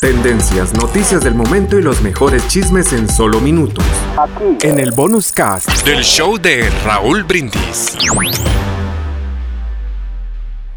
Tendencias, noticias del momento y los mejores chismes en solo minutos. En el bonus cast del show de Raúl Brindis.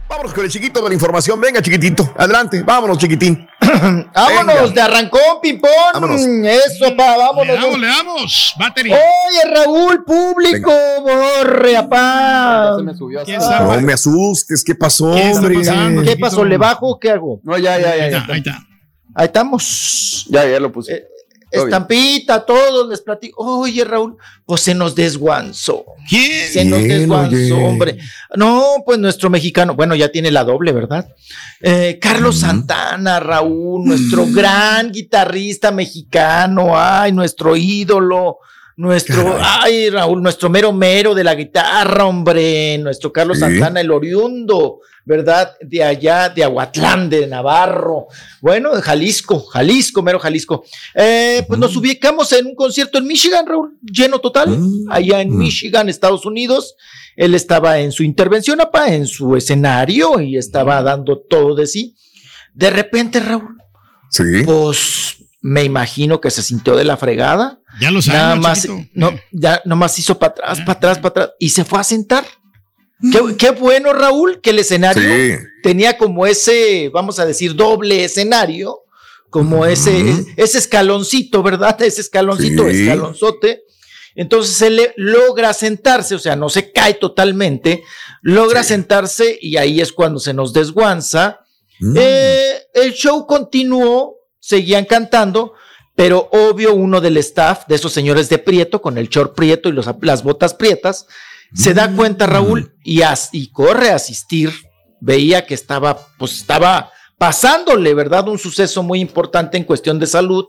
Vámonos con el chiquito de la información. Venga, chiquitito. Adelante. Vámonos, chiquitín. vámonos, de arrancón, pipón. Vámonos. Eso, pa, vámonos. Le damos, le damos. Batería. Oye, Raúl, público, borre, apá. No me asustes. ¿Qué pasó, ¿Qué hombre? ¿Qué pasó? ¿Le bajo o qué hago? No, ya, ya, ya. Ahí ya. está, ahí está. Ahí estamos. Ya, ya lo puse. Eh, Estampita, todos les platico. Oye, Raúl, pues se nos desguanzó. ¿Quién? Se nos Bien, desguanzó, oye. hombre. No, pues nuestro mexicano, bueno, ya tiene la doble, ¿verdad? Eh, Carlos Santana, Raúl, nuestro gran guitarrista mexicano, ay, nuestro ídolo. Nuestro, ay, Raúl, nuestro mero mero de la guitarra, hombre, nuestro Carlos Sí. Santana, el oriundo, ¿verdad? De allá, de Aguatlán, de Navarro, bueno, de Jalisco, Jalisco, mero Jalisco. Eh, pues nos ubicamos en un concierto en Michigan, Raúl, lleno total, Mm. allá en Mm. Michigan, Estados Unidos. Él estaba en su intervención, apa, en su escenario y estaba dando todo de sí. De repente, Raúl, Sí. pues me imagino que se sintió de la fregada. Ya lo Nada sabes. más, no, ya nomás hizo para atrás, para atrás, para atrás y se fue a sentar. Qué, qué bueno, Raúl, que el escenario Sí. tenía como ese, vamos a decir, doble escenario, como ese, escaloncito, ¿verdad? Ese escaloncito, Sí. escalonzote. Entonces él logra sentarse, o sea, no se cae totalmente, logra Sí. sentarse y ahí es cuando se nos desguanza. Mm. Eh, el show continuó, seguían cantando, pero obvio uno del staff, de esos señores de Prieto, con el short Prieto y los- las botas prietas, se da cuenta Raúl y, as- y corre a asistir. Veía que estaba, pues estaba pasándole, ¿verdad? Un suceso muy importante en cuestión de salud.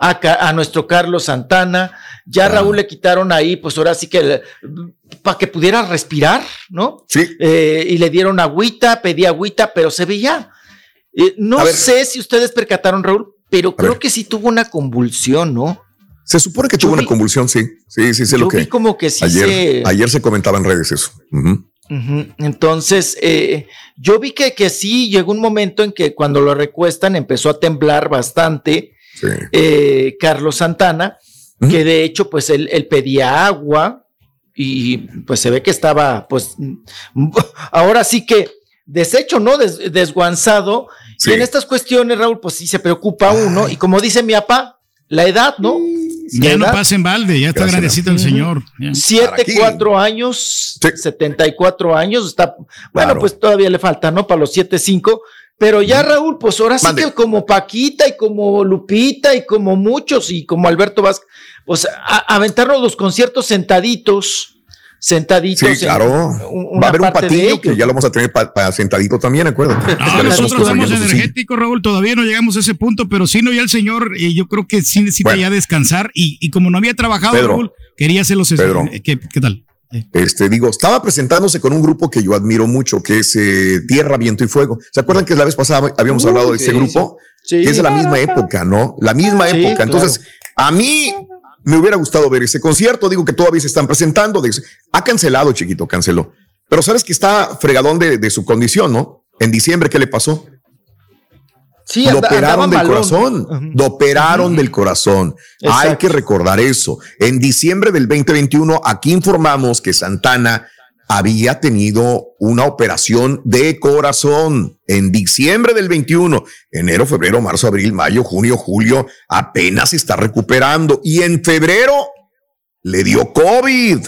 A, nuestro Carlos Santana, ya Ah. Raúl le quitaron ahí, pues ahora sí que para que pudiera respirar, ¿no? Sí. Eh, y le dieron agüita, pedí agüita, pero se veía. Eh, no sé si ustedes percataron, Raúl, pero creo ver. que sí tuvo una convulsión, ¿no? Se supone que Yo tuvo una convulsión, sí. Sí, sí, sé Yo lo que. vi como que sí ayer, se. ayer se comentaba en redes eso. Entonces, eh, yo vi que, que sí llegó un momento en que cuando lo recuestan empezó a temblar bastante Sí. eh, Carlos Santana, que de hecho, pues él, él pedía agua y pues se ve que estaba, pues, ahora sí que deshecho, ¿no? Des- desguanzado. Sí. Y en estas cuestiones, Raúl, pues sí se preocupa uno. Y como dice mi papá, la edad, ¿no? Ya no pasa en balde, ya está Gracias. grandecito el señor. Ya. Siete, cuatro años, Sí. 74 años, está, bueno, Claro. pues todavía le falta, ¿no? Para los siete, cinco, pero ya Raúl, pues ahora sí Mande. que como Paquita y como Lupita y como muchos y como Alberto Vázquez, pues a- aventarnos los conciertos sentaditos, sentaditos. Sí, claro. Va a haber un patillo que ya lo vamos a tener para sentadito también, acuérdate. No, Estaremos nosotros somos sí. energéticos, Raúl, todavía no llegamos a ese punto, pero sí no ya el señor, eh, yo creo que sí necesita Bueno. ya descansar y, y como no había trabajado, Pedro. Raúl, quería hacer los... Pedro. eh, ¿qué, qué tal? Este, digo, estaba presentándose con un grupo que yo admiro mucho, que es eh, Tierra, Viento y Fuego. ¿Se acuerdan que la vez pasada habíamos Uh, hablado de ese grupo? Sí. Que es de la misma época, ¿no? La misma Sí, época. claro. Entonces, a mí me hubiera gustado ver ese concierto. Digo que todavía se están presentando. Dice, Ha cancelado, chiquito, canceló. Pero sabes que está fregadón de, de su condición, ¿no? En diciembre, ¿qué le pasó? Sí, lo operaron del corazón. Lo operaron del corazón. Hay que recordar eso. En diciembre del 2021, aquí informamos que Santana había tenido una operación de corazón en diciembre del 21, enero, febrero, marzo, abril, mayo, junio, julio, apenas se está recuperando y en febrero le dio COVID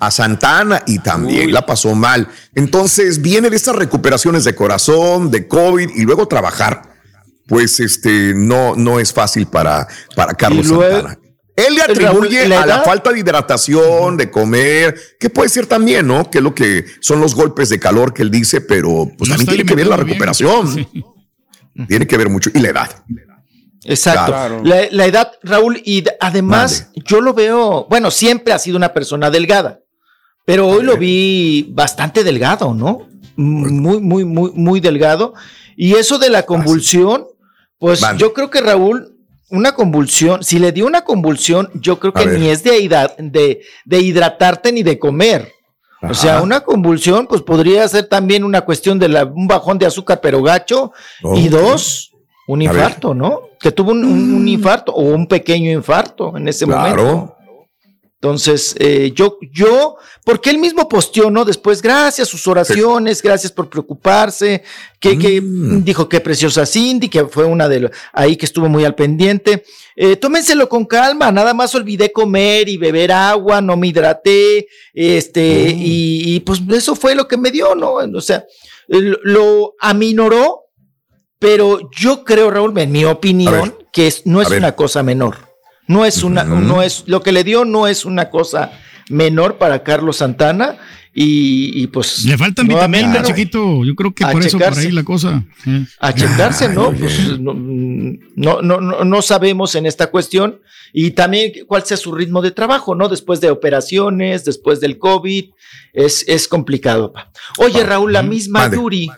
a Santana y también la pasó mal. Entonces viene de estas recuperaciones de corazón, de COVID y luego trabajar. Pues este no, no es fácil para, para Carlos luego- Santana. Él le atribuye ¿la a la falta de hidratación, de comer, que puede ser también, ¿no? Que es lo que son los golpes de calor que él dice, pero pues No también tiene que ver la recuperación. Sí. Tiene que ver mucho. Y la edad. Exacto. Claro. La, la edad, Raúl, y además yo lo veo, bueno, siempre ha sido una persona delgada, pero hoy lo vi bastante delgado, ¿no? Muy, muy, muy, muy delgado. Y eso de la convulsión, pues yo creo que Raúl, una convulsión, si le dio una convulsión, yo creo que ni es de, hidra- de, de hidratarte ni de comer. O sea, una convulsión, pues podría ser también una cuestión de la- un bajón de azúcar, pero gacho. Y dos, un infarto, ¿no? Que tuvo un, un- un infarto o un pequeño infarto en ese momento. Claro. Entonces, eh, yo, yo, porque él mismo posteó, ¿no? Después, gracias, sus oraciones, gracias por preocuparse, que, que Mm. dijo que preciosa Cindy, que fue una de lo- ahí que estuvo muy al pendiente. Eh, tómenselo con calma, nada más olvidé comer y beber agua, no me hidraté, este, Mm. y, y, pues eso fue lo que me dio, ¿no? O sea, lo aminoró, pero yo creo, Raúl, en mi opinión, que es, no es una cosa menor. No es una, no es, lo que le dio no es una cosa menor para Carlos Santana y, y pues. Le faltan vitaminas, ¿no? chiquito. Yo creo que A por eso por ahí la cosa. eh. A checarse, Pues, no, no, no, no, no sabemos en esta cuestión y también cuál sea su ritmo de trabajo, ¿no? Después de operaciones, después del COVID, es, es complicado. pa. Oye, Raúl, la misma. Yuri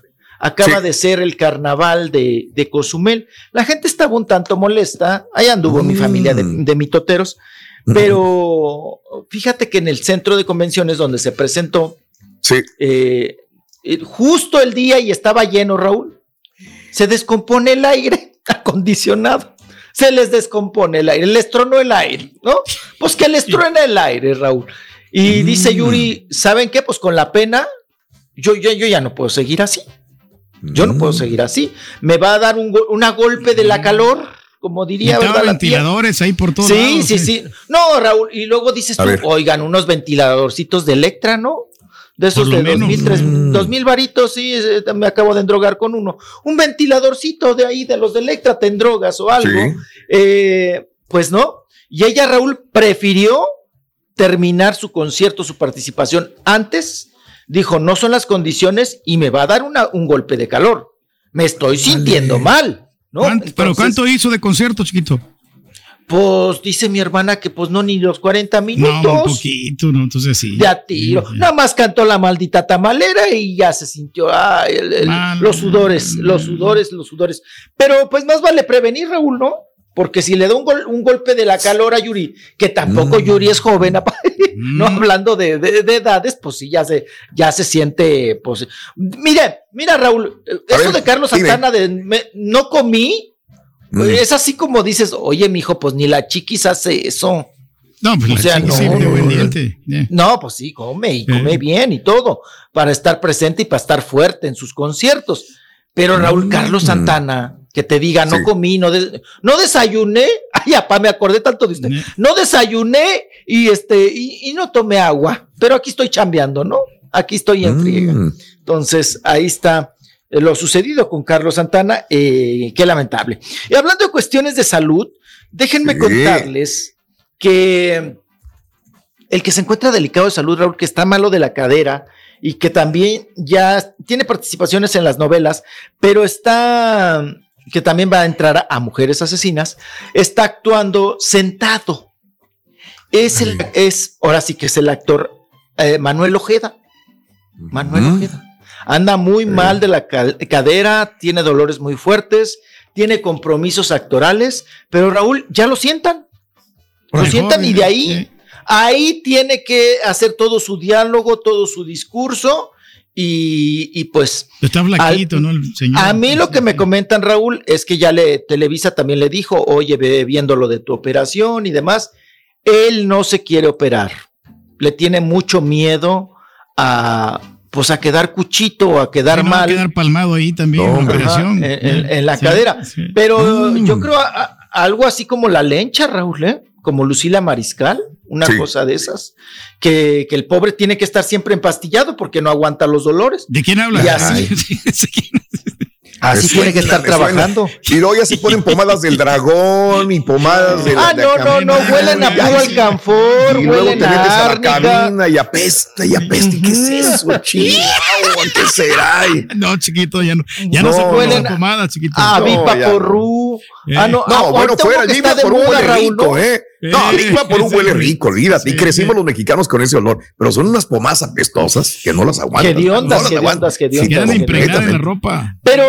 acaba Sí. de ser el carnaval de, de Cozumel. La gente estaba un tanto molesta. Ahí anduvo mi Mm. familia de, de mitoteros. Pero fíjate que en el centro de convenciones donde se presentó, Sí. eh, eh, justo el día y estaba lleno, Raúl, se descompone el aire acondicionado. Se les descompone el aire, les tronó el aire, ¿no? Pues que les truena el aire, Raúl. Y dice Yuri, ¿saben qué? Pues con la pena, yo, yo, yo ya no puedo seguir así. Yo no Mm. puedo seguir así. Me va a dar un, go- una golpe de la calor, como diría, ventiladores ahí por todos Sí, lados. sí, eh. sí. No, Raúl, y luego dices tú, oigan, unos ventiladorcitos de Electra, ¿no? De esos de dos mil, tres, Mm. dos mil varitos, sí, eh, me acabo de endrogar con uno. Un ventiladorcito de ahí, de los de Electra, te endrogas o algo. Sí. Eh, pues no. Y ella, Raúl, prefirió terminar su concierto, su participación antes. Dijo, no son las condiciones y me va a dar una- un golpe de calor. Me estoy sintiendo mal. ¿no? ¿Cuánto- pero Entonces, ¿cuánto hizo de concierto, chiquito? Pues dice mi hermana que pues no ni los 40 No, un minutos poquito, ¿no? Entonces sí. de a tiro. Sí, sí. Nada más cantó la maldita tamalera y ya se sintió ay, el- el- Mal. los sudores, los sudores, los sudores. Pero pues más vale prevenir, Raúl, ¿no? Porque si le da un, gol- un golpe de la calor a Yuri, que tampoco Mm. Yuri es joven, apa- no Mm. hablando de, de- de edades, pues sí, ya se, ya se siente, pues. Mira, mira, Raúl, A eso ver, de Carlos dime. Santana de me- no comí, Mm. es así como dices, oye, mijo, pues ni la chiquis hace eso. No, pues O la sea, chica no, sí, no, no. pues come y Eh. come bien y todo, para estar presente y para estar fuerte en sus conciertos. Pero Raúl Mm. Carlos Santana, que te diga, no Sí. comí, no, des- no desayuné, ay, apá, me acordé tanto de usted, Eh. no desayuné y este, y, y no tomé agua, pero aquí estoy chambeando, ¿no? Aquí estoy en friega. Mm. Entonces, ahí está eh, lo sucedido con Carlos Santana, eh, qué lamentable. Y hablando de cuestiones de salud, déjenme Sí. contarles que el que se encuentra delicado de salud, Raúl, que está malo de la cadera y que también ya tiene participaciones en las novelas, pero está, que también va a entrar a, Mujeres Asesinas, está actuando sentado. Es el, es, ahora sí que es el actor eh, Manuel Ojeda. Manuel Mm. Ojeda. Anda muy mal de la ca- cadera, tiene dolores muy fuertes, tiene compromisos actorales, pero Raúl, ya lo sientan. Lo sientan y de ahí, ahí tiene que hacer todo su diálogo, todo su discurso y, y pues Está flaquito, ¿no? El señor. a mí lo que me comentan, Raúl, es que ya le Televisa también le dijo, oye, ve viendo lo de tu operación y demás, él no se quiere operar. Le tiene mucho miedo a pues a quedar cuchito o a quedar Sí, no, va a mal quedar palmado ahí también. No, en la operación. Ajá, en- en- en la Sí, cadera. sí. Pero Mm. yo creo a- a- algo así como la lencha, Raúl, ¿eh? Como Lucila Mariscal, una Sí. cosa de esas, que, que el pobre tiene que estar siempre empastillado porque no aguanta los dolores. ¿De quién habla? Y así- Sí, sí, sí. Así tiene que estar trabajando. Y luego ya se ponen pomadas del dragón y pomadas de la Ah, de no, no, no, huelen a puro alcanfor, Y luego huelen te metes a a la y apesta y apesta. ¿Y qué es eso, chihuahua? ¿Qué será? Y- No, chiquito, ya no, ya no, No, se la pomada, chiquito. Ah, No, Vipa. Porru. Eh. Ah, no, No, ah, bueno, fuera, uno que el está Viva de por un moda, huele Raúl. ¿eh? No, Eh, Viva por un huele rico, olvídate. Y crecimos los mexicanos con ese olor, pero son unas pomadas apestosas que no las aguantan. Hediondas, no las hediondas. Quedan impregnadas en la ropa. Pero,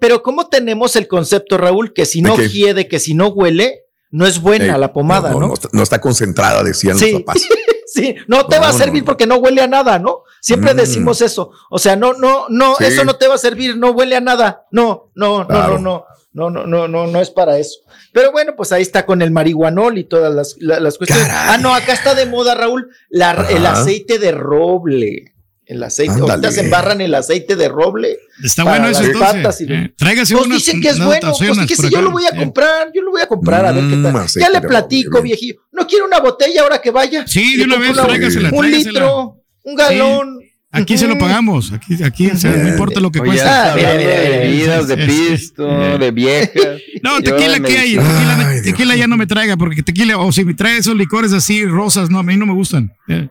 pero ¿cómo tenemos el concepto, Raúl, que si no hiede, que si no huele, no es buena Eh, la pomada, ¿no? No, está, no está concentrada, decían Sí. los papás. Sí, no te No, va a no, servir no. porque no huele a nada, ¿no? Siempre Mm. decimos eso. O sea, no, no, no, Sí. eso no te va a servir, no huele a nada. No, no, no, Claro. no, no, no, no, no, no, no es para eso. Pero bueno, pues ahí está con el marihuanol y todas las, la- las cuestiones. Caray. Ah, no, acá está de moda, Raúl, la- el aceite de roble. El aceite, ahorita Ándale. se embarran el aceite de roble. Está Para bueno eso las entonces. y- Eh, tráigase Pues unas- dicen que es bueno, pues si yo lo voy a Eh, comprar, yo lo voy a comprar a ver qué Mm, tal. aceite Ya le platico, viejillo. ¿No quiere una botella ahora que vaya? Sí, de una vez, tráigasela, Un tráigasela. litro, un galón. Aquí se lo pagamos. Aquí, aquí o sea, no importa lo que Oye, cuesta. Ah, mira, hablando mira, de bebidas, de pisto, Eh. de viejas. No, tequila que hay, tequila, Ay, tequila ya no me traiga, porque tequila, o si me trae esos licores así rosas, no, a mí no me gustan. Eh,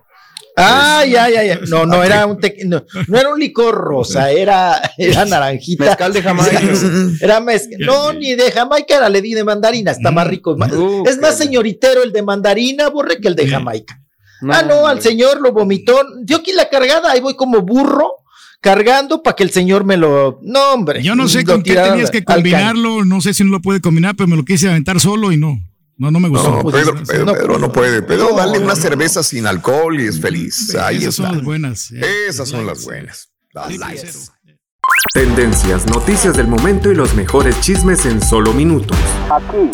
Ah, ya, ya, ya. No, no era un te- no, no era un licor rosa, era, era naranjita. Mezcal de Jamaica. Era mezcal. No, ni de Jamaica era, le di de mandarina, está más rico. más- Uh, es más señoritero el de mandarina, borre, que el de Sí. Ah, no, al señor lo vomitó. Dio aquí la cargada, ahí voy como burro cargando para que el señor me lo. No, hombre. Yo no sé con qué tenías que combinarlo, no sé si no lo puede combinar, pero me lo quise aventar solo y no. No, no me gustó. No, pues, Pedro, no, Pedro, no, Pedro no puede. Pedro, no, dale no, una no. cerveza sin alcohol y es feliz. Ahí Esas está. son las buenas. eh. Esas son las buenas. Las Sí, cero. Tendencias, noticias del momento y los mejores chismes en solo minutos.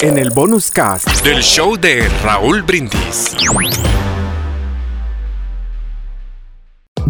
En el bonus cast. Del show de Raúl Brindis.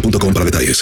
boostmobile.com para detalles.